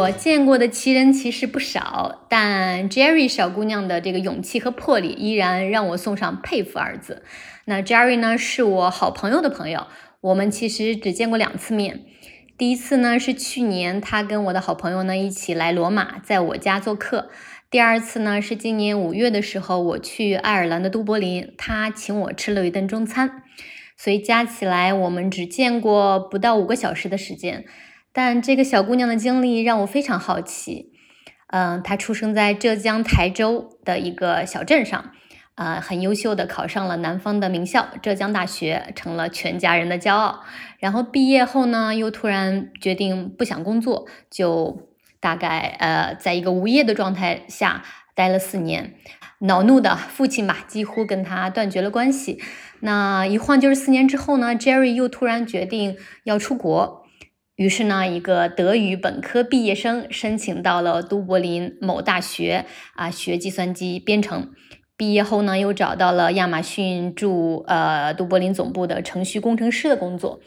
我见过的奇人其实不少，但 Jerry 小姑娘的这个勇气和魄力依然让我送上佩服二字。那 Jerry 呢，是我好朋友的朋友，我们其实只见过两次面。第一次呢是去年，他跟我的好朋友呢一起来罗马，在我家做客。第二次呢是今年五月的时候，我去爱尔兰的都柏林，他请我吃了一顿中餐。所以加起来，我们只见过不到五个小时的时间。但这个小姑娘的经历让我非常好奇。嗯，她出生在浙江台州的一个小镇上，呃，很优秀的考上了南方的名校浙江大学，成了全家人的骄傲。然后毕业后呢，又突然决定不想工作，就大概呃，在一个无业的状态下待了四年。恼怒的父亲吧，几乎跟他断绝了关系。那一晃就是四年之后呢，Jerry 又突然决定要出国。于是呢，一个德语本科毕业生申请到了都柏林某大学啊，学计算机编程。毕业后呢，又找到了亚马逊驻呃都柏林总部的程序工程师的工作。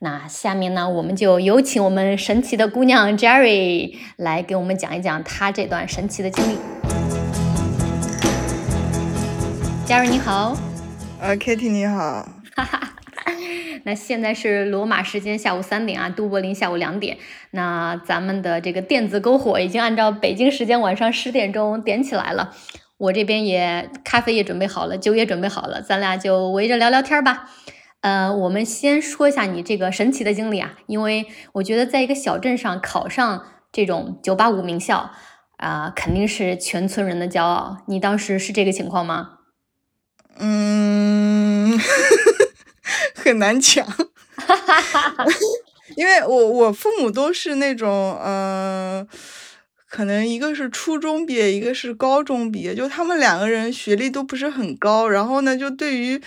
那下面呢，我们就有请我们神奇的姑娘 Jerry 来给我们讲一讲她这段神奇的经历。Jerry 你好，呃，Kitty 你好，哈哈。那现在是罗马时间下午三点啊，都柏林下午两点。那咱们的这个电子篝火已经按照北京时间晚上十点钟点起来了，我这边也咖啡也准备好了，酒也准备好了，咱俩就围着聊聊天吧。呃，我们先说一下你这个神奇的经历啊，因为我觉得在一个小镇上考上这种九八五名校啊，肯定是全村人的骄傲。你当时是这个情况吗？嗯。很难讲，因为我我父母都是那种，嗯，可能一个是初中毕业，一个是高中毕业，就他们两个人学历都不是很高，然后呢，就对于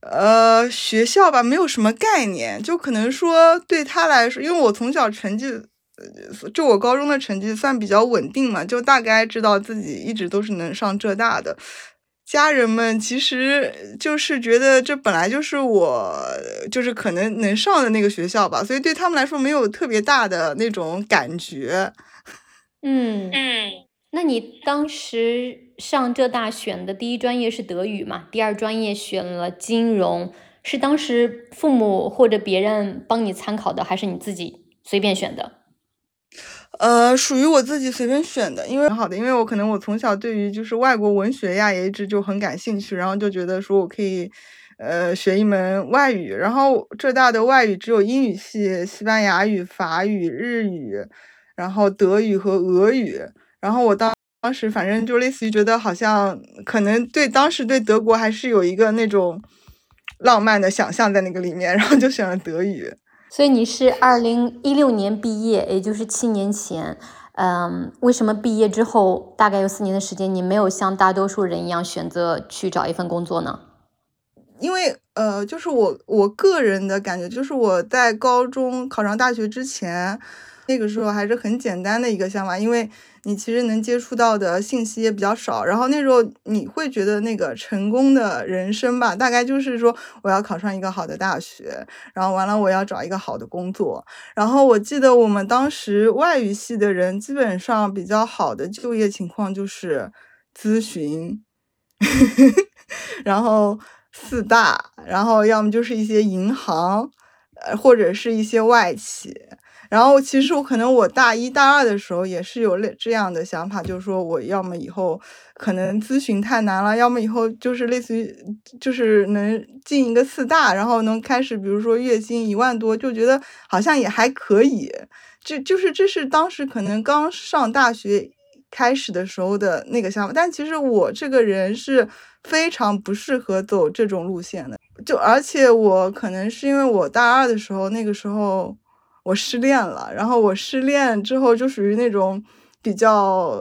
呃学校吧没有什么概念，就可能说对他来说，因为我从小成绩，就我高中的成绩算比较稳定嘛，就大概知道自己一直都是能上浙大的。家人们其实就是觉得这本来就是我就是可能能上的那个学校吧，所以对他们来说没有特别大的那种感觉。嗯嗯，那你当时上浙大选的第一专业是德语嘛？第二专业选了金融，是当时父母或者别人帮你参考的，还是你自己随便选的？呃，属于我自己随便选的，因为很好的，因为我可能我从小对于就是外国文学呀也一直就很感兴趣，然后就觉得说我可以，呃，学一门外语，然后浙大的外语只有英语系、西班牙语、法语、日语，然后德语和俄语，然后我当当时反正就类似于觉得好像可能对当时对德国还是有一个那种浪漫的想象在那个里面，然后就选了德语。所以你是二零一六年毕业，也就是七年前，嗯，为什么毕业之后大概有四年的时间，你没有像大多数人一样选择去找一份工作呢？因为呃，就是我我个人的感觉，就是我在高中考上大学之前。那个时候还是很简单的一个想法，因为你其实能接触到的信息也比较少。然后那时候你会觉得那个成功的人生吧，大概就是说我要考上一个好的大学，然后完了我要找一个好的工作。然后我记得我们当时外语系的人基本上比较好的就业情况就是咨询，然后四大，然后要么就是一些银行，呃或者是一些外企。然后其实我可能我大一大二的时候也是有类这样的想法，就是说我要么以后可能咨询太难了，要么以后就是类似于就是能进一个四大，然后能开始比如说月薪一万多，就觉得好像也还可以。这就是这是当时可能刚上大学开始的时候的那个想法，但其实我这个人是非常不适合走这种路线的，就而且我可能是因为我大二的时候那个时候。我失恋了，然后我失恋之后就属于那种比较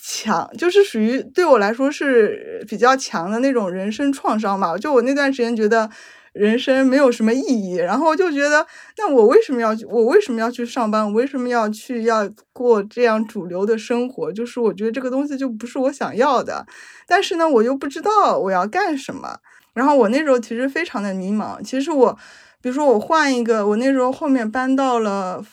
强，就是属于对我来说是比较强的那种人生创伤吧。就我那段时间觉得人生没有什么意义，然后就觉得那我为什么要去？我为什么要去上班？我为什么要去要过这样主流的生活？就是我觉得这个东西就不是我想要的，但是呢，我又不知道我要干什么。然后我那时候其实非常的迷茫。其实我。比如说我换一个，我那时候后面搬到了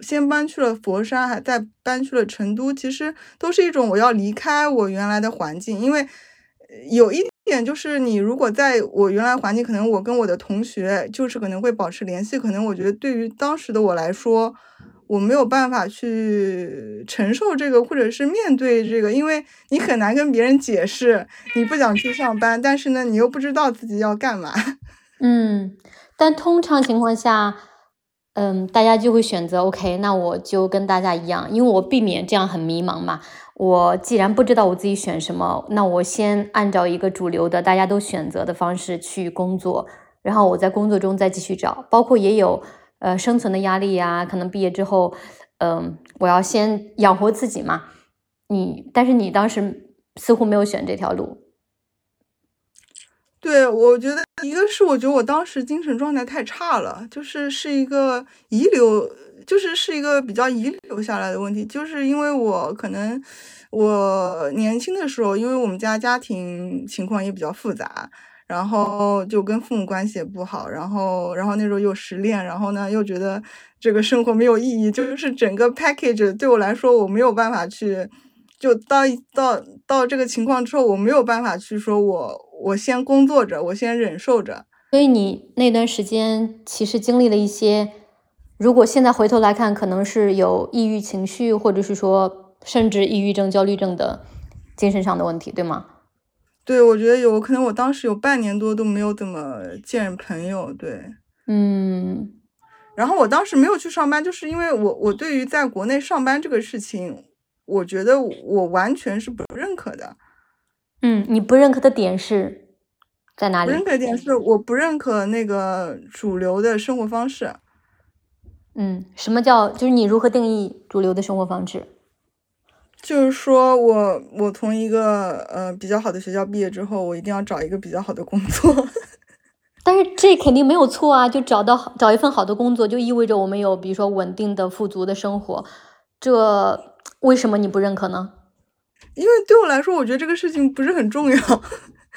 先搬去了佛山，还再搬去了成都，其实都是一种我要离开我原来的环境，因为有一点就是你如果在我原来环境，可能我跟我的同学就是可能会保持联系，可能我觉得对于当时的我来说。我没有办法去承受这个，或者是面对这个，因为你很难跟别人解释你不想去上班，但是呢，你又不知道自己要干嘛。嗯，但通常情况下，嗯，大家就会选择 OK，那我就跟大家一样，因为我避免这样很迷茫嘛。我既然不知道我自己选什么，那我先按照一个主流的大家都选择的方式去工作，然后我在工作中再继续找，包括也有。呃，生存的压力呀，可能毕业之后，嗯，我要先养活自己嘛。你，但是你当时似乎没有选这条路。对，我觉得一个是我觉得我当时精神状态太差了，就是是一个遗留，就是是一个比较遗留下来的问题，就是因为我可能我年轻的时候，因为我们家家庭情况也比较复杂。然后就跟父母关系也不好，然后，然后那时候又失恋，然后呢，又觉得这个生活没有意义，就是整个 package 对我来说，我没有办法去，就到到到这个情况之后，我没有办法去说，我我先工作着，我先忍受着。所以你那段时间其实经历了一些，如果现在回头来看，可能是有抑郁情绪，或者是说甚至抑郁症、焦虑症的精神上的问题，对吗？对，我觉得有可能，我当时有半年多都没有怎么见朋友。对，嗯，然后我当时没有去上班，就是因为我我对于在国内上班这个事情，我觉得我完全是不认可的。嗯，你不认可的点是在哪里？不认可点是我不认可那个主流的生活方式。嗯，什么叫就是你如何定义主流的生活方式？就是说我我从一个呃比较好的学校毕业之后，我一定要找一个比较好的工作。但是这肯定没有错啊，就找到找一份好的工作，就意味着我们有比如说稳定的富足的生活。这为什么你不认可呢？因为对我来说，我觉得这个事情不是很重要。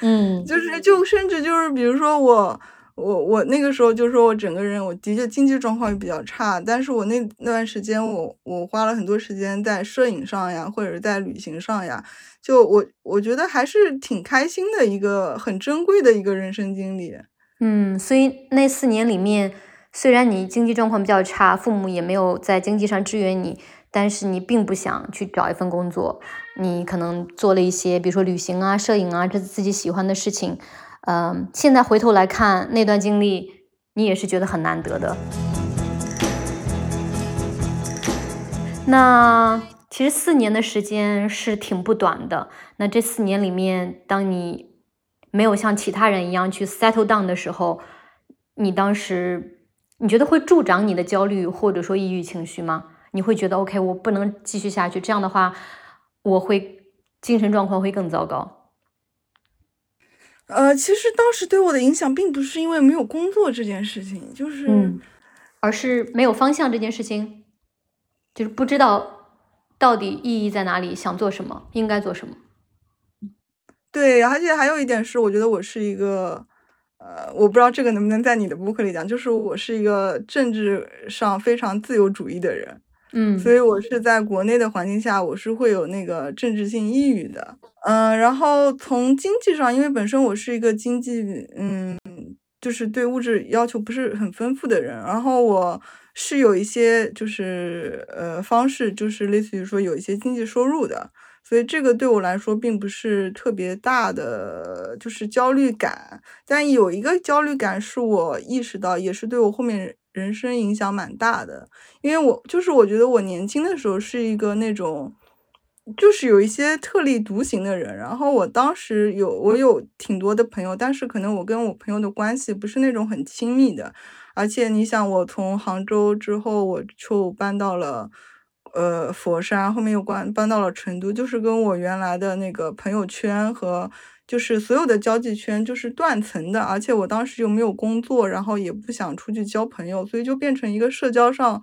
嗯，就是就甚至就是比如说我。我我那个时候就说，我整个人我的确经济状况也比较差，但是我那那段时间我我花了很多时间在摄影上呀，或者是在旅行上呀，就我我觉得还是挺开心的一个很珍贵的一个人生经历。嗯，所以那四年里面，虽然你经济状况比较差，父母也没有在经济上支援你，但是你并不想去找一份工作，你可能做了一些，比如说旅行啊、摄影啊，这自己喜欢的事情。嗯，现在回头来看那段经历，你也是觉得很难得的。那其实四年的时间是挺不短的。那这四年里面，当你没有像其他人一样去 settle down 的时候，你当时你觉得会助长你的焦虑或者说抑郁情绪吗？你会觉得 OK，我不能继续下去，这样的话，我会精神状况会更糟糕。呃，其实当时对我的影响并不是因为没有工作这件事情，就是，而是没有方向这件事情，就是不知道到底意义在哪里，想做什么，应该做什么。对，而且还有一点是，我觉得我是一个，呃，我不知道这个能不能在你的播客里讲，就是我是一个政治上非常自由主义的人。嗯，所以我是在国内的环境下，我是会有那个政治性抑郁的。嗯，然后从经济上，因为本身我是一个经济，嗯，就是对物质要求不是很丰富的人，然后我是有一些就是呃方式，就是类似于说有一些经济收入的，所以这个对我来说并不是特别大的就是焦虑感。但有一个焦虑感是我意识到，也是对我后面。人生影响蛮大的，因为我就是我觉得我年轻的时候是一个那种，就是有一些特立独行的人。然后我当时有我有挺多的朋友，但是可能我跟我朋友的关系不是那种很亲密的。而且你想，我从杭州之后，我就搬到了呃佛山，后面又搬搬到了成都，就是跟我原来的那个朋友圈和。就是所有的交际圈就是断层的，而且我当时又没有工作，然后也不想出去交朋友，所以就变成一个社交上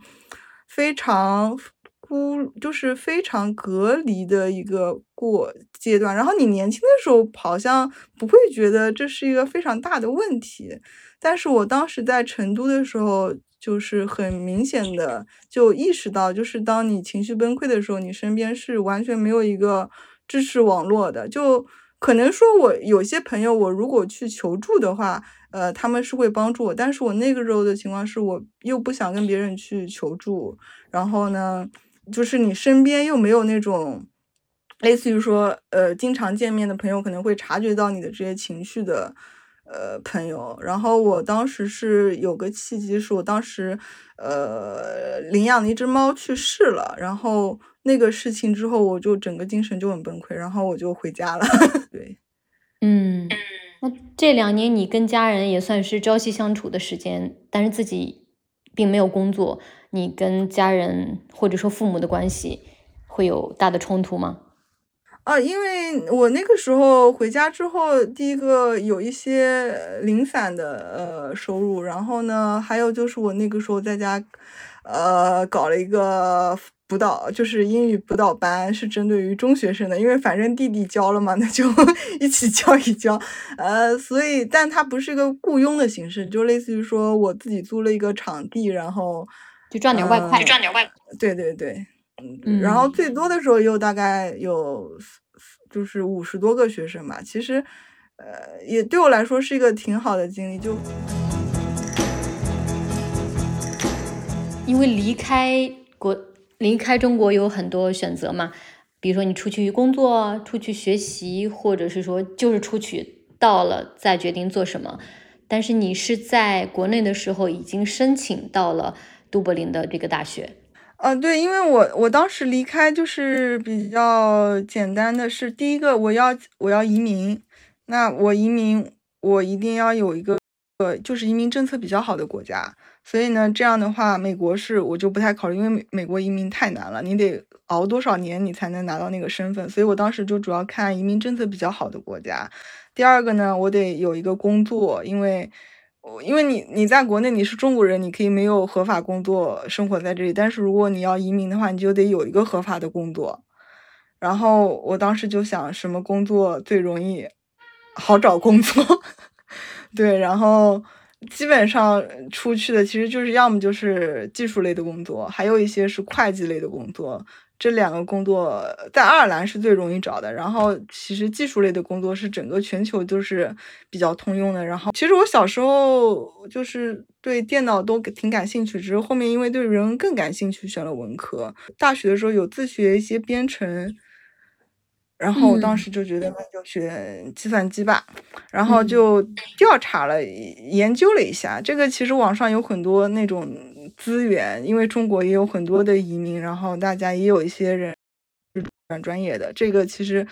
非常孤，就是非常隔离的一个过阶段。然后你年轻的时候好像不会觉得这是一个非常大的问题，但是我当时在成都的时候。就是很明显的就意识到，就是当你情绪崩溃的时候，你身边是完全没有一个支持网络的。就可能说，我有些朋友，我如果去求助的话，呃，他们是会帮助我。但是我那个时候的情况是，我又不想跟别人去求助，然后呢，就是你身边又没有那种类似于说，呃，经常见面的朋友，可能会察觉到你的这些情绪的。呃，朋友，然后我当时是有个契机，是我当时呃领养的一只猫去世了，然后那个事情之后，我就整个精神就很崩溃，然后我就回家了。对，嗯，那这两年你跟家人也算是朝夕相处的时间，但是自己并没有工作，你跟家人或者说父母的关系会有大的冲突吗？啊，因为我那个时候回家之后，第一个有一些零散的呃收入，然后呢，还有就是我那个时候在家，呃，搞了一个辅导，就是英语辅导班，是针对于中学生的，因为反正弟弟教了嘛，那就 一起教一教，呃，所以，但它不是一个雇佣的形式，就类似于说我自己租了一个场地，然后就赚点外快，赚点外，对对对。嗯，然后最多的时候又大概有，就是五十多个学生吧。其实，呃，也对我来说是一个挺好的经历。就因为离开国，离开中国有很多选择嘛。比如说你出去工作、出去学习，或者是说就是出去到了再决定做什么。但是你是在国内的时候已经申请到了都柏林的这个大学。嗯，对，因为我我当时离开就是比较简单的是，第一个我要我要移民，那我移民我一定要有一个呃，就是移民政策比较好的国家，所以呢，这样的话，美国是我就不太考虑，因为美美国移民太难了，你得熬多少年你才能拿到那个身份，所以我当时就主要看移民政策比较好的国家。第二个呢，我得有一个工作，因为。因为你你在国内你是中国人，你可以没有合法工作生活在这里，但是如果你要移民的话，你就得有一个合法的工作。然后我当时就想，什么工作最容易好找工作？对，然后基本上出去的其实就是要么就是技术类的工作，还有一些是会计类的工作。这两个工作在爱尔兰是最容易找的，然后其实技术类的工作是整个全球都是比较通用的。然后其实我小时候就是对电脑都挺感兴趣，只是后面因为对人更感兴趣，选了文科。大学的时候有自学一些编程，然后我当时就觉得那就学计算机吧，然后就调查了研究了一下，这个其实网上有很多那种。资源，因为中国也有很多的移民，然后大家也有一些人是转专业的，这个其实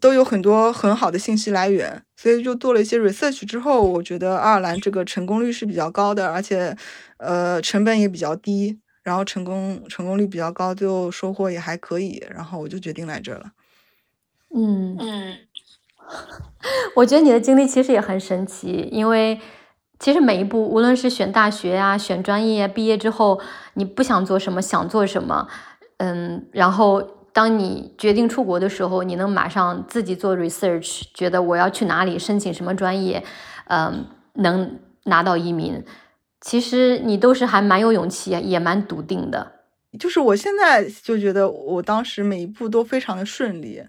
都有很多很好的信息来源，所以就做了一些 research 之后，我觉得爱尔兰这个成功率是比较高的，而且呃成本也比较低，然后成功成功率比较高，最后收获也还可以，然后我就决定来这了。嗯嗯，我觉得你的经历其实也很神奇，因为。其实每一步，无论是选大学呀、选专业，毕业之后你不想做什么，想做什么，嗯，然后当你决定出国的时候，你能马上自己做 research，觉得我要去哪里申请什么专业，嗯，能拿到移民，其实你都是还蛮有勇气，也蛮笃定的。就是我现在就觉得，我当时每一步都非常的顺利，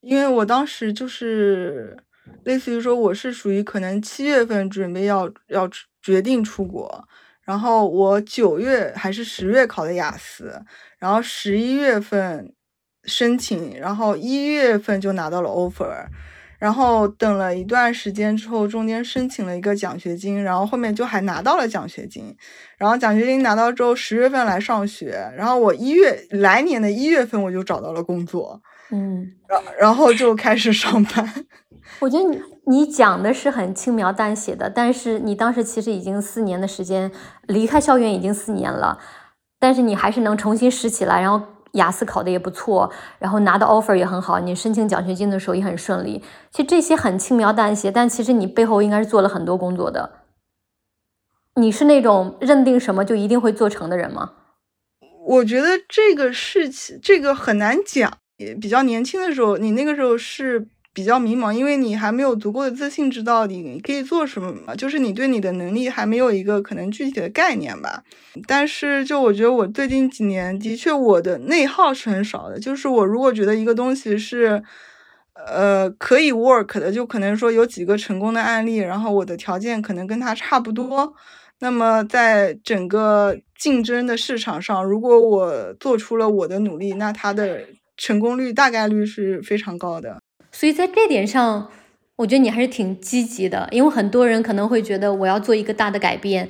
因为我当时就是。类似于说，我是属于可能七月份准备要要决定出国，然后我九月还是十月考的雅思，然后十一月份申请，然后一月份就拿到了 offer，然后等了一段时间之后，中间申请了一个奖学金，然后后面就还拿到了奖学金，然后奖学金拿到之后，十月份来上学，然后我一月来年的一月份我就找到了工作，嗯，然然后就开始上班。我觉得你你讲的是很轻描淡写的，但是你当时其实已经四年的时间离开校园已经四年了，但是你还是能重新拾起来，然后雅思考的也不错，然后拿到 offer 也很好，你申请奖学金的时候也很顺利。其实这些很轻描淡写，但其实你背后应该是做了很多工作的。你是那种认定什么就一定会做成的人吗？我觉得这个事情这个很难讲，也比较年轻的时候，你那个时候是。比较迷茫，因为你还没有足够的自信，知道你可以做什么嘛，就是你对你的能力还没有一个可能具体的概念吧。但是就我觉得我最近几年的确我的内耗是很少的，就是我如果觉得一个东西是，呃，可以 work 的，就可能说有几个成功的案例，然后我的条件可能跟它差不多，那么在整个竞争的市场上，如果我做出了我的努力，那它的成功率大概率是非常高的。所以在这点上，我觉得你还是挺积极的，因为很多人可能会觉得我要做一个大的改变，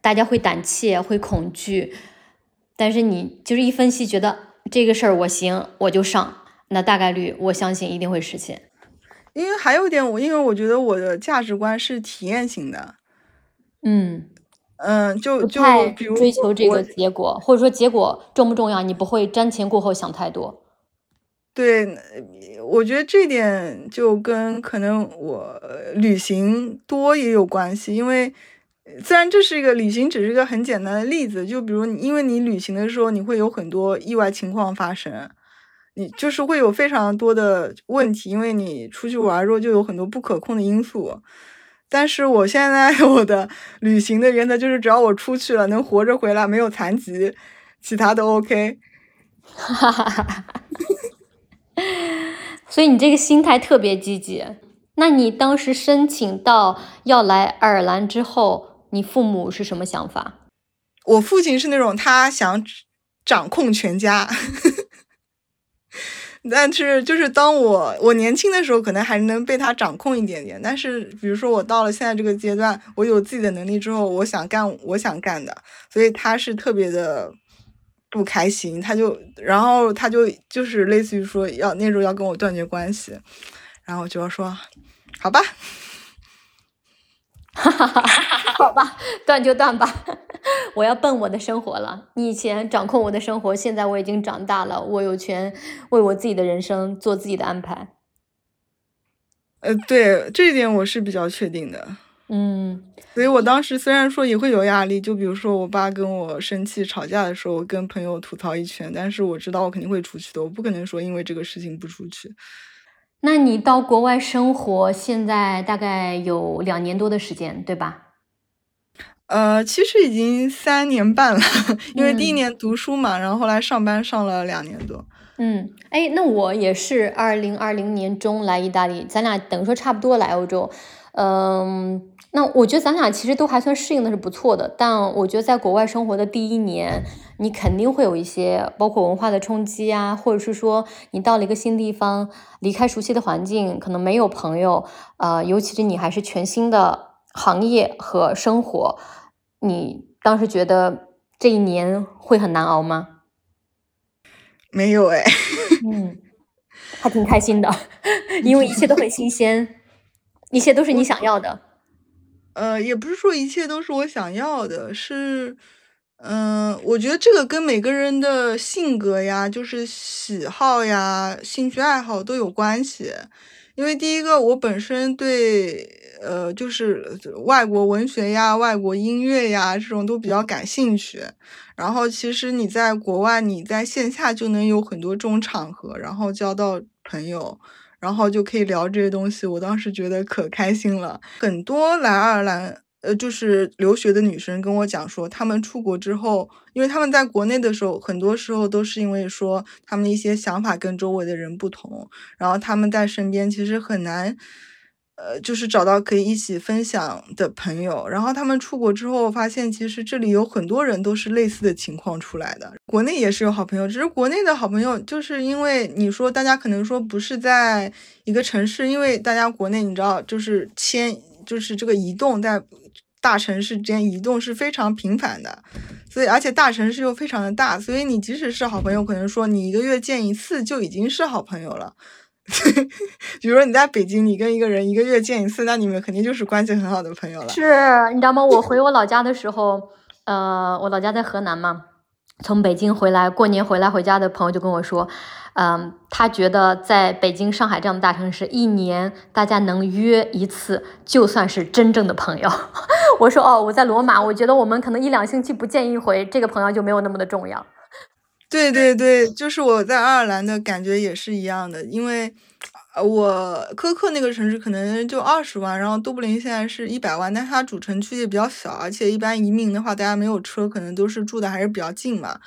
大家会胆怯，会恐惧，但是你就是一分析，觉得这个事儿我行，我就上，那大概率我相信一定会实现。因为还有一点，我因为我觉得我的价值观是体验型的，嗯嗯，就就比如追求这个结果，或者说结果重不重要，你不会瞻前顾后想太多。对，我觉得这点就跟可能我旅行多也有关系，因为虽然这是一个旅行，只是一个很简单的例子，就比如因为你旅行的时候，你会有很多意外情况发生，你就是会有非常多的问题，因为你出去玩儿时候就有很多不可控的因素。但是我现在 我的旅行的原则就是，只要我出去了，能活着回来，没有残疾，其他都 OK。哈哈哈哈哈。所以你这个心态特别积极。那你当时申请到要来爱尔兰之后，你父母是什么想法？我父亲是那种他想掌控全家，但是就是当我我年轻的时候，可能还能被他掌控一点点。但是比如说我到了现在这个阶段，我有自己的能力之后，我想干我想干的，所以他是特别的。不开心，他就，然后他就就是类似于说要那时候要跟我断绝关系，然后我就说，好吧，哈哈哈，好吧，断就断吧，我要奔我的生活了。你以前掌控我的生活，现在我已经长大了，我有权为我自己的人生做自己的安排。呃，对，这一点我是比较确定的。嗯，所以我当时虽然说也会有压力，就比如说我爸跟我生气吵架的时候，我跟朋友吐槽一圈，但是我知道我肯定会出去的，我不可能说因为这个事情不出去。那你到国外生活，现在大概有两年多的时间，对吧？呃，其实已经三年半了，因为第一年读书嘛，然后后来上班上了两年多。嗯，哎，那我也是二零二零年中来意大利，咱俩等于说差不多来欧洲，嗯。那我觉得咱俩其实都还算适应的是不错的，但我觉得在国外生活的第一年，你肯定会有一些包括文化的冲击啊，或者是说你到了一个新地方，离开熟悉的环境，可能没有朋友，呃，尤其是你还是全新的行业和生活，你当时觉得这一年会很难熬吗？没有哎，嗯，还挺开心的，因为一切都很新鲜，一切都是你想要的。呃，也不是说一切都是我想要的，是，嗯，我觉得这个跟每个人的性格呀，就是喜好呀、兴趣爱好都有关系。因为第一个，我本身对，呃，就是外国文学呀、外国音乐呀这种都比较感兴趣。然后，其实你在国外，你在线下就能有很多这种场合，然后交到朋友。然后就可以聊这些东西，我当时觉得可开心了。很多来爱尔兰，呃，就是留学的女生跟我讲说，她们出国之后，因为她们在国内的时候，很多时候都是因为说她们的一些想法跟周围的人不同，然后她们在身边其实很难。呃，就是找到可以一起分享的朋友，然后他们出国之后发现，其实这里有很多人都是类似的情况出来的。国内也是有好朋友，只是国内的好朋友，就是因为你说大家可能说不是在一个城市，因为大家国内你知道，就是迁，就是这个移动在大城市之间移动是非常频繁的，所以而且大城市又非常的大，所以你即使是好朋友，可能说你一个月见一次就已经是好朋友了。比如说你在北京，你跟一个人一个月见一次，那你们肯定就是关系很好的朋友了。是你知道吗？我回我老家的时候，呃，我老家在河南嘛，从北京回来过年回来回家的朋友就跟我说，嗯，他觉得在北京、上海这样的大城市，一年大家能约一次，就算是真正的朋友。我说哦，我在罗马，我觉得我们可能一两星期不见一回，这个朋友就没有那么的重要。对对对，就是我在爱尔兰的感觉也是一样的，因为，呃，我科克那个城市可能就二十万，然后都柏林现在是一百万，但是它主城区也比较小，而且一般移民的话，大家没有车，可能都是住的还是比较近嘛。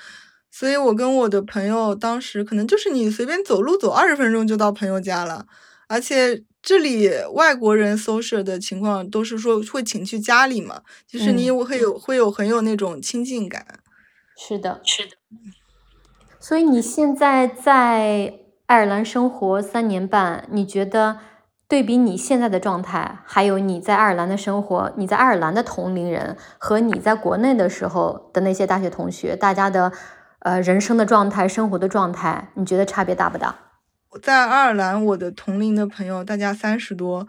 所以我跟我的朋友当时可能就是你随便走路走二十分钟就到朋友家了，而且这里外国人 social 的情况都是说会请去家里嘛，就是你会有会有很有那种亲近感。是的，是的。所以你现在在。爱尔兰生活三年半，你觉得对比你现在的状态，还有你在爱尔兰的生活，你在爱尔兰的同龄人和你在国内的时候的那些大学同学，大家的呃人生的状态、生活的状态，你觉得差别大不大？在爱尔兰，我的同龄的朋友，大家三十多，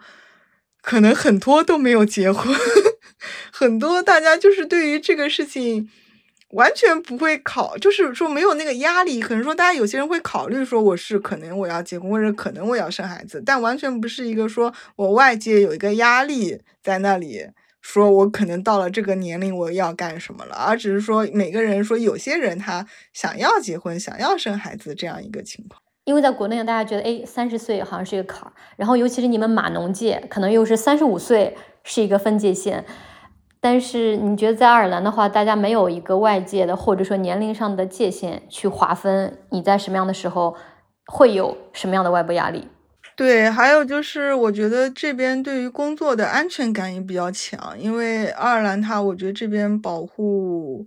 可能很多都没有结婚，很多大家就是对于这个事情。完全不会考，就是说没有那个压力。可能说大家有些人会考虑说我是可能我要结婚，或者可能我要生孩子，但完全不是一个说我外界有一个压力在那里，说我可能到了这个年龄我要干什么了，而只是说每个人说有些人他想要结婚，想要生孩子这样一个情况。因为在国内大家觉得哎三十岁好像是一个坎儿，然后尤其是你们码农界，可能又是三十五岁是一个分界线。但是你觉得在爱尔兰的话，大家没有一个外界的或者说年龄上的界限去划分你在什么样的时候会有什么样的外部压力？对，还有就是我觉得这边对于工作的安全感也比较强，因为爱尔兰它我觉得这边保护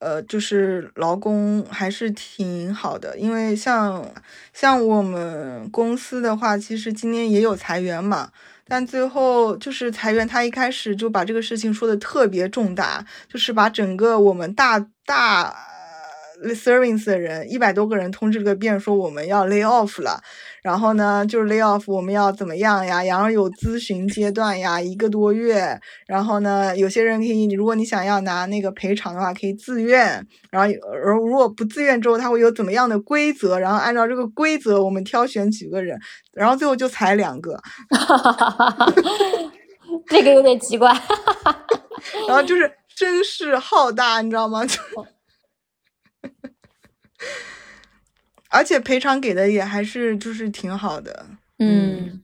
呃就是劳工还是挺好的，因为像像我们公司的话，其实今年也有裁员嘛。但最后就是裁员，他一开始就把这个事情说的特别重大，就是把整个我们大大 service 的人一百多个人通知了个遍，说我们要 lay off 了。然后呢，就是 lay off，我们要怎么样呀？然后有咨询阶段呀，一个多月。然后呢，有些人可以，如果你想要拿那个赔偿的话，可以自愿。然后，而如果不自愿之后，他会有怎么样的规则？然后按照这个规则，我们挑选几个人。然后最后就裁两个，这个有点奇怪。然后就是声势浩大，你知道吗？就。而且赔偿给的也还是就是挺好的，嗯，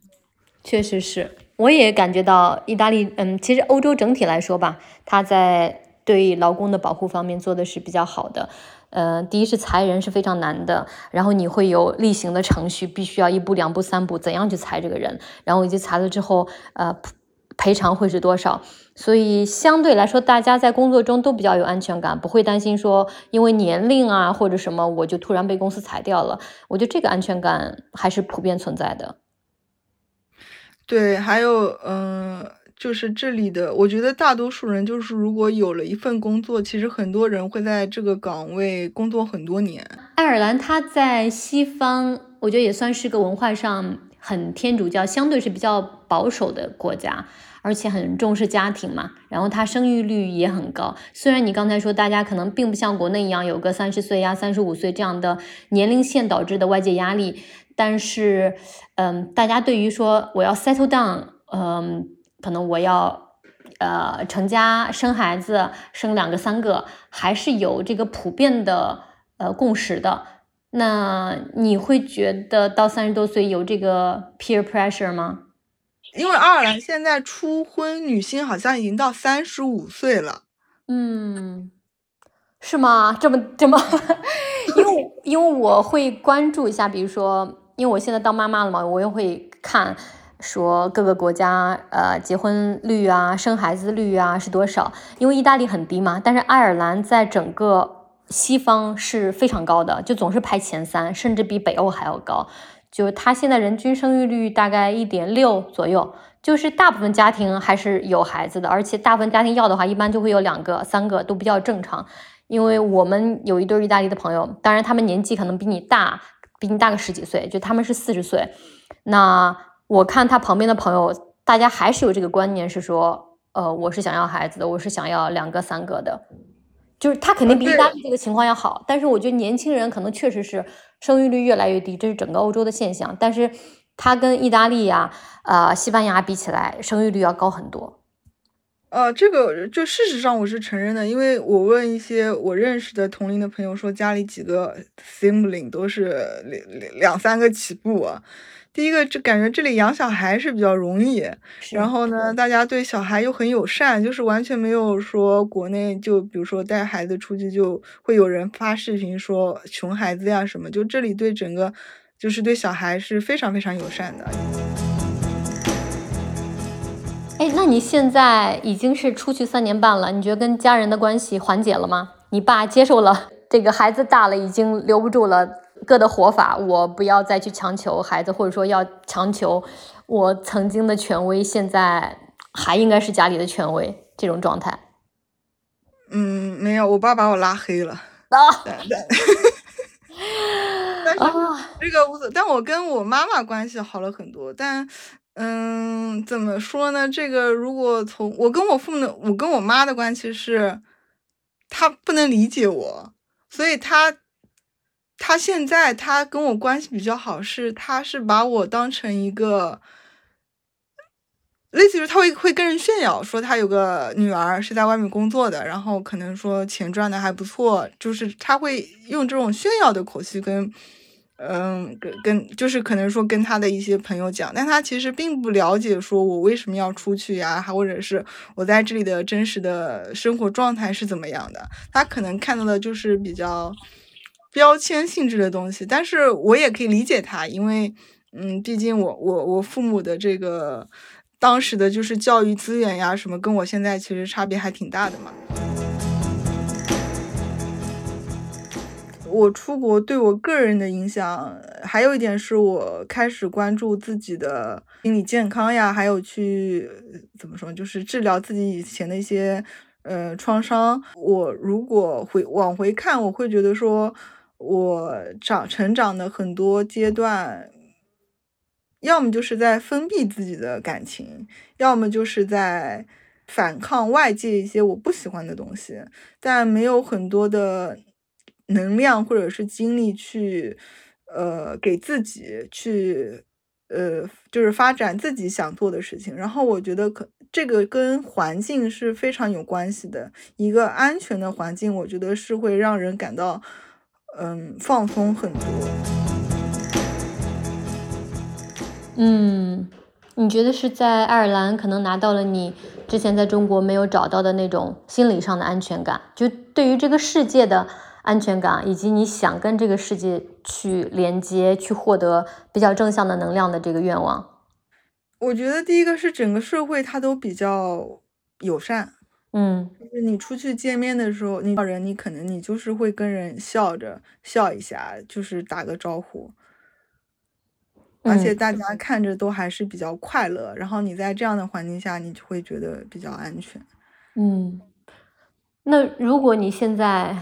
确实是，我也感觉到意大利，嗯，其实欧洲整体来说吧，它在对劳工的保护方面做的是比较好的。呃，第一是裁人是非常难的，然后你会有例行的程序，必须要一步两步三步怎样去裁这个人，然后以及裁了之后，呃。赔偿会是多少？所以相对来说，大家在工作中都比较有安全感，不会担心说因为年龄啊或者什么，我就突然被公司裁掉了。我觉得这个安全感还是普遍存在的。对，还有嗯，就是这里的，我觉得大多数人就是如果有了一份工作，其实很多人会在这个岗位工作很多年。爱尔兰它在西方，我觉得也算是个文化上很天主教，相对是比较保守的国家。而且很重视家庭嘛，然后它生育率也很高。虽然你刚才说大家可能并不像国内一样有个三十岁呀、三十五岁这样的年龄线导致的外界压力，但是，嗯，大家对于说我要 settle down，嗯，可能我要呃成家生孩子，生两个三个，还是有这个普遍的呃共识的。那你会觉得到三十多岁有这个 peer pressure 吗？因为爱尔兰现在初婚女性好像已经到三十五岁了，嗯，是吗？这么这么？因为因为我会关注一下，比如说，因为我现在当妈妈了嘛，我也会看说各个国家呃结婚率啊、生孩子率啊是多少。因为意大利很低嘛，但是爱尔兰在整个西方是非常高的，就总是排前三，甚至比北欧还要高。就他现在人均生育率大概一点六左右，就是大部分家庭还是有孩子的，而且大部分家庭要的话，一般就会有两个、三个都比较正常。因为我们有一对意大利的朋友，当然他们年纪可能比你大，比你大个十几岁，就他们是四十岁。那我看他旁边的朋友，大家还是有这个观念，是说，呃，我是想要孩子的，我是想要两个、三个的。就是他肯定比意大利这个情况要好，但是我觉得年轻人可能确实是生育率越来越低，这是整个欧洲的现象。但是它跟意大利呀、呃西班牙比起来，生育率要高很多。呃，这个就事实上我是承认的，因为我问一些我认识的同龄的朋友说，家里几个 sibling 都是两两三个起步啊。第一个，这感觉这里养小孩是比较容易，然后呢，大家对小孩又很友善，就是完全没有说国内就比如说带孩子出去就会有人发视频说熊孩子呀什么，就这里对整个就是对小孩是非常非常友善的。哎，那你现在已经是出去三年半了，你觉得跟家人的关系缓解了吗？你爸接受了这个孩子大了，已经留不住了，哥的活法，我不要再去强求孩子，或者说要强求我曾经的权威，现在还应该是家里的权威这种状态嗯，没有，我爸把我拉黑了。啊 但是啊！这个无所，但我跟我妈妈关系好了很多。但，嗯，怎么说呢？这个如果从我跟我父母的，我跟我妈的关系是，她不能理解我，所以她，他现在他跟我关系比较好，是他是把我当成一个。类似于他会会跟人炫耀说他有个女儿是在外面工作的，然后可能说钱赚的还不错，就是他会用这种炫耀的口气跟，嗯，跟跟就是可能说跟他的一些朋友讲，但他其实并不了解说我为什么要出去呀，还或者是我在这里的真实的生活状态是怎么样的，他可能看到的就是比较标签性质的东西，但是我也可以理解他，因为嗯，毕竟我我我父母的这个。当时的就是教育资源呀，什么跟我现在其实差别还挺大的嘛。我出国对我个人的影响，还有一点是我开始关注自己的心理健康呀，还有去怎么说，就是治疗自己以前的一些呃创伤。我如果回往回看，我会觉得说，我长成长的很多阶段。要么就是在封闭自己的感情，要么就是在反抗外界一些我不喜欢的东西，但没有很多的能量或者是精力去，呃，给自己去，呃，就是发展自己想做的事情。然后我觉得可这个跟环境是非常有关系的，一个安全的环境，我觉得是会让人感到，嗯，放松很多。嗯，你觉得是在爱尔兰可能拿到了你之前在中国没有找到的那种心理上的安全感，就对于这个世界的安全感，以及你想跟这个世界去连接、去获得比较正向的能量的这个愿望。我觉得第一个是整个社会它都比较友善，嗯就是你出去见面的时候，你找人你可能你就是会跟人笑着笑一下，就是打个招呼。而且嗯大家看着都还是比较快乐，然后你在这样的环境下，你就会觉得比较安全。嗯。那如果你现在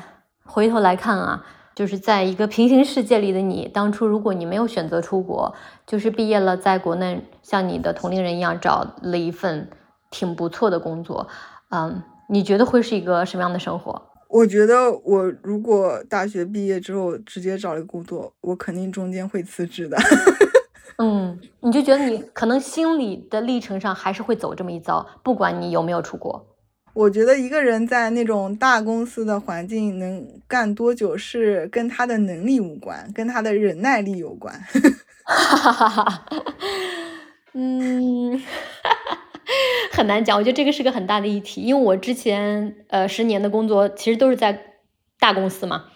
回头来看啊，就是在一个平行世界里的你，当初如果你没有选择出国，就是毕业了，在国内像你的同龄人一样找了一份挺不错的工作，嗯，你觉得会是一个什么样的生活？我觉得我如果大学毕业之后直接找了个工作，我肯定中间会辞职的。嗯，你就觉得你可能心理的历程上还是会走这么一遭，不管你有没有出国。我觉得一个人在那种大公司的环境能干多久，是跟他的能力无关，跟他的忍耐力有关。哈哈哈，嗯，很难讲。我觉得这个是个很大的议题，因为我之前呃十年的工作其实都是在大公司嘛。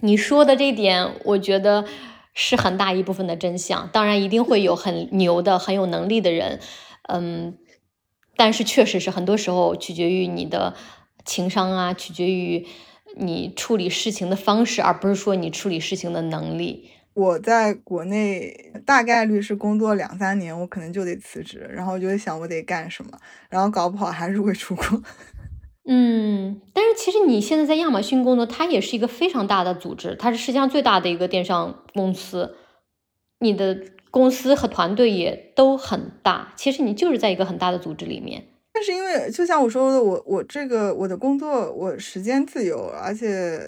你说的这一点，我觉得是很大一部分的真相。当然，一定会有很牛的、很有能力的人，嗯，但是确实是很多时候取决于你的情商啊，取决于你处理事情的方式，而不是说你处理事情的能力。我在国内大概率是工作两三年，我可能就得辞职，然后我就会想我得干什么，然后搞不好还是会出国。嗯，但是其实你现在在亚马逊工作，它也是一个非常大的组织，它是世界上最大的一个电商公司，你的公司和团队也都很大。其实你就是在一个很大的组织里面。但是因为就像我说的，我我这个我的工作我时间自由，而且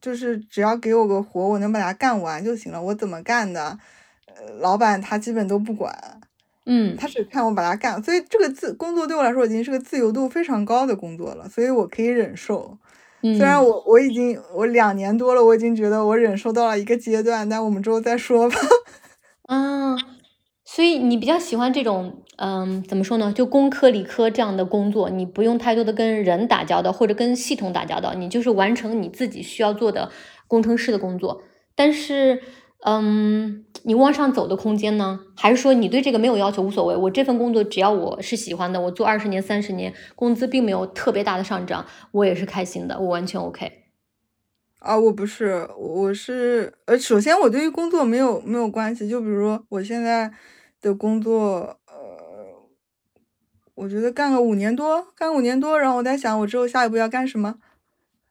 就是只要给我个活，我能把它干完就行了。我怎么干的，呃，老板他基本都不管，嗯他只看我把它干。所以这个自工作对我来说已经是个自由度非常高的工作了，所以我可以忍受。虽然嗯我我已经我两年多了，我已经觉得我忍受到了一个阶段，但我们之后再说吧。啊，所以你比较喜欢这种，嗯，怎么说呢？就工科、理科这样的工作，你不用太多的跟人打交道，或者跟系统打交道，你就是完成你自己需要做的工程师的工作。但是，嗯，你往上走的空间呢？还是说你对这个没有要求，无所谓？我这份工作只要我是喜欢的，我做二十年、三十年，工资并没有特别大的上涨，我也是开心的，我完全 OK。啊，我不是，我是，呃，首先我对于工作没有没有关系，就比如说我现在。的工作，呃，我觉得干个五年多，干五年多，然后我在想，我之后下一步要干什么？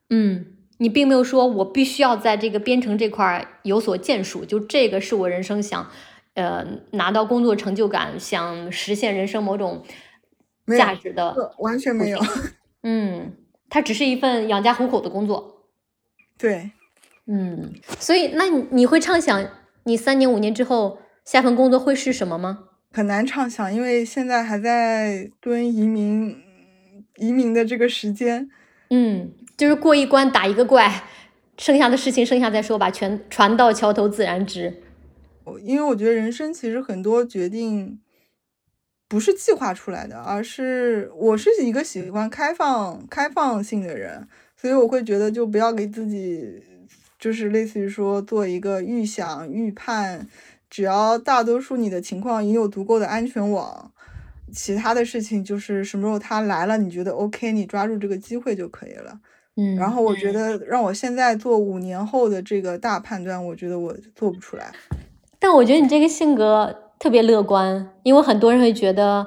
嗯，你并没有说我必须要在这个编程这块有所建树，就这个是我人生想，呃，拿到工作成就感，想实现人生某种价值的，完全没有。嗯，它只是一份养家糊口的工作。对，嗯，所以那你会畅想你三年五年之后？下份工作会是什么吗？很难畅想，因为现在还在蹲移民移民的这个时间。嗯，就是过一关打一个怪，剩下的事情剩下再说吧。全船到桥头自然直。因为我觉得人生其实很多决定不是计划出来的，而是我是一个喜欢开放开放性的人，所以我会觉得就不要给自己就是类似于说做一个预想预判。只要大多数你的情况你有足够的安全网，其他的事情就是什么时候他来了，你觉得 OK，你抓住这个机会就可以了。嗯，然后我觉得让我现在做五年后的这个大判断，我觉得我做不出来。但我觉得你这个性格特别乐观，因为很多人会觉得，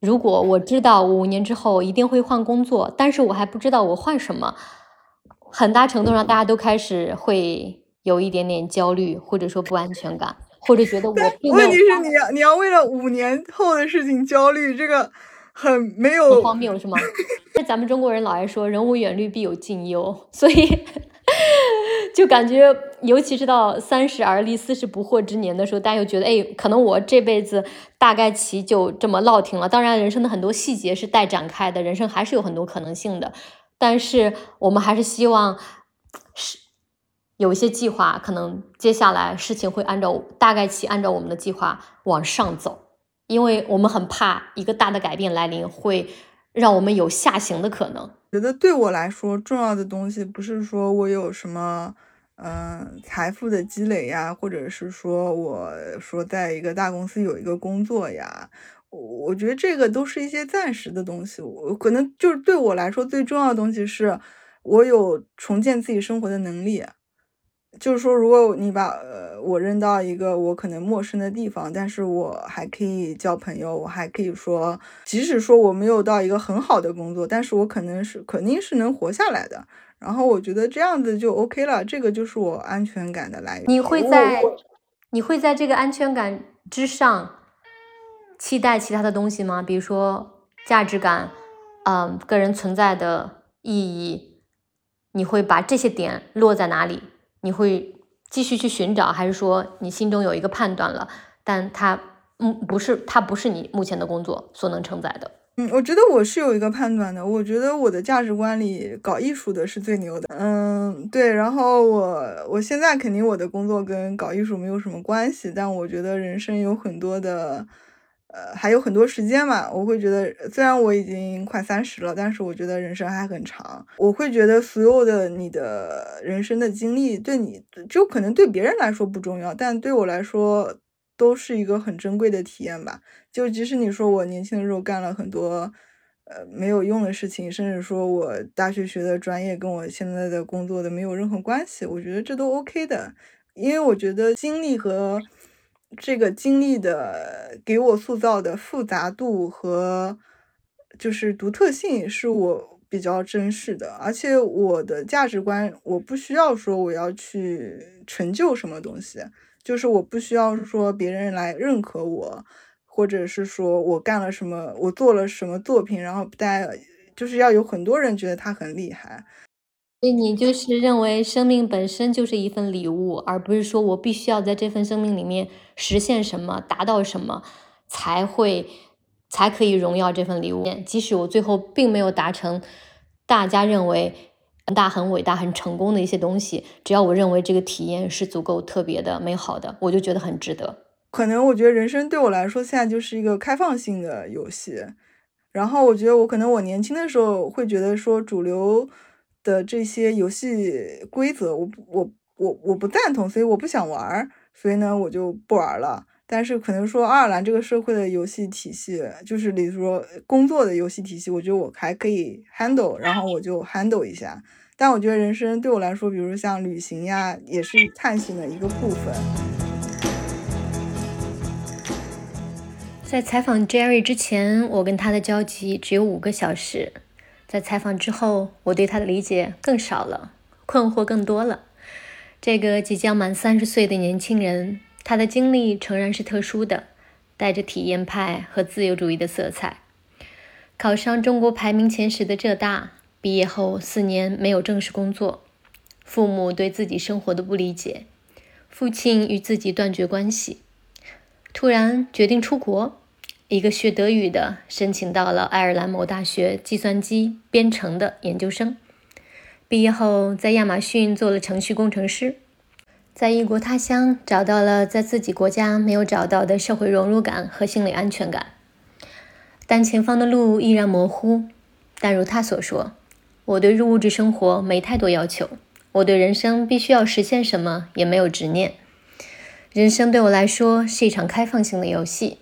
如果我知道五年之后一定会换工作，但是我还不知道我换什么，很大程度上大家都开始会有一点点焦虑，或者说不安全感。或者觉得我问题是你要你要为了五年后的事情焦虑，这个很没有荒谬是吗？那咱们中国人老爱说“人无远虑，必有近忧”，所以 就感觉，尤其是到三十而立、四十不惑之年的时候，大家又觉得，哎，可能我这辈子大概其就这么落停了。当然，人生的很多细节是待展开的，人生还是有很多可能性的。但是我们还是希望是。有一些计划，可能接下来事情会按照大概期按照我们的计划往上走，因为我们很怕一个大的改变来临，会让我们有下行的可能。觉得对我来说重要的东西，不是说我有什么嗯财富的积累呀，或者是说我说在一个大公司有一个工作呀，我我觉得这个都是一些暂时的东西。我可能就是对我来说最重要的东西，是我有重建自己生活的能力。就是说，如果你把呃我扔到一个我可能陌生的地方，但是我还可以交朋友，我还可以说，即使说我没有到一个很好的工作，但是我可能是肯定是能活下来的。然后我觉得这样子就 OK 了，这个就是我安全感的来源。你会在你会在这个安全感之上期待其他的东西吗？比如说价值感，嗯，个人存在的意义，你会把这些点落在哪里？你会继续去寻找，还是说你心中有一个判断了？但它嗯不是，它不是你目前的工作所能承载的。嗯，我觉得我是有一个判断的。我觉得我的价值观里搞艺术的是最牛的。嗯，对。然后我我现在肯定我的工作跟搞艺术没有什么关系，但我觉得人生有很多的。呃，还有很多时间嘛，我会觉得，虽然我已经快三十了，但是我觉得人生还很长。我会觉得所有的你的人生的经历，对你就可能对别人来说不重要，但对我来说都是一个很珍贵的体验吧。就即使你说我年轻的时候干了很多呃没有用的事情，甚至说我大学学的专业跟我现在的工作的没有任何关系，我觉得这都 OK 的，因为我觉得经历和。这个经历的给我塑造的复杂度和就是独特性是我比较珍视的，而且我的价值观我不需要说我要去成就什么东西，就是我不需要说别人来认可我，或者是说我干了什么，我做了什么作品，然后大家就是要有很多人觉得他很厉害。所以你就是认为生命本身就是一份礼物，而不是说我必须要在这份生命里面实现什么、达到什么，才会才可以荣耀这份礼物。即使我最后并没有达成大家认为很大、很伟大、很成功的一些东西，只要我认为这个体验是足够特别的、美好的，我就觉得很值得。可能我觉得人生对我来说现在就是一个开放性的游戏。然后我觉得我可能我年轻的时候会觉得说主流的这些游戏规则，我我我我不赞同，所以我不想玩儿，所以呢我就不玩了。但是可能说爱尔兰这个社会的游戏体系，就是比如说工作的游戏体系，我觉得我还可以 handle，然后我就 handle 一下。但我觉得人生对我来说，比如像旅行呀，也是探险的一个部分。在采访 Jerry 之前，我跟他的交集只有五个小时；在采访之后，我对他的理解更少了，困惑更多了。这个即将满三十岁的年轻人，他的经历诚然是特殊的，带着体验派和自由主义的色彩。考上中国排名前十的浙大。毕业后四年没有正式工作，父母对自己生活的不理解，父亲与自己断绝关系，突然决定出国。一个学德语的申请到了爱尔兰某大学计算机编程的研究生，毕业后在亚马逊做了程序工程师，在异国他乡找到了在自己国家没有找到的社会融入感和心理安全感，但前方的路依然模糊。但如他所说。我对物质生活没太多要求，我对人生必须要实现什么也没有执念。人生对我来说是一场开放性的游戏。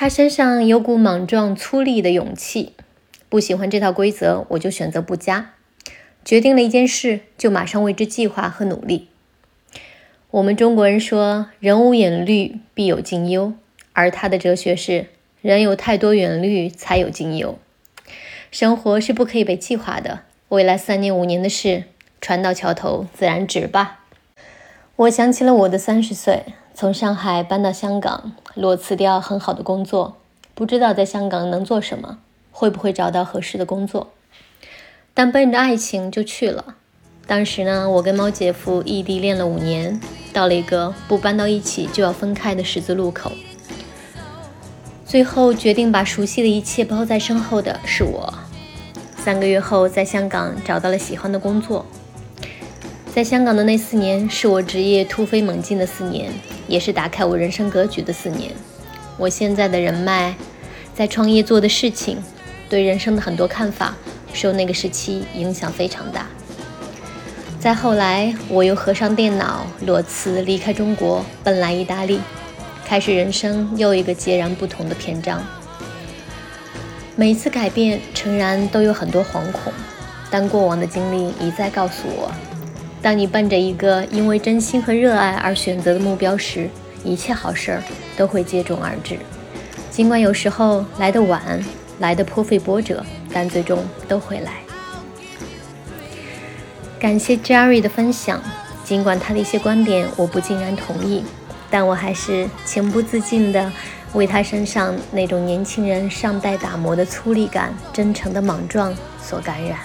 他身上有股莽撞粗粝的勇气，不喜欢这套规则，我就选择不加。决定了一件事，就马上为之计划和努力。我们中国人说“人无远虑，必有近忧”，而他的哲学是“人有太多远虑，才有近忧”。生活是不可以被计划的，未来三年五年的事，船到桥头自然直吧。我想起了我的三十岁，从上海搬到香港，裸辞掉很好的工作，不知道在香港能做什么，会不会找到合适的工作，但奔着爱情就去了。当时呢，我跟猫姐夫异地恋了五年，到了一个不搬到一起就要分开的十字路口。最后决定把熟悉的一切抛在身后的是我。三个月后，在香港找到了喜欢的工作。在香港的那四年，是我职业突飞猛进的四年，也是打开我人生格局的四年。我现在的人脉，在创业做的事情，对人生的很多看法，受那个时期影响非常大。再后来，我又合上电脑，裸辞离开中国，奔来意大利。开始人生又一个截然不同的篇章。每一次改变，诚然都有很多惶恐，但过往的经历一再告诉我：当你奔着一个因为真心和热爱而选择的目标时，一切好事儿都会接踵而至。尽管有时候来得晚，来得颇费波折，但最终都会来。感谢 Jerry 的分享，尽管他的一些观点我不尽然同意。但我还是情不自禁地为他身上那种年轻人尚待打磨的粗粝感、真诚的莽撞所感染。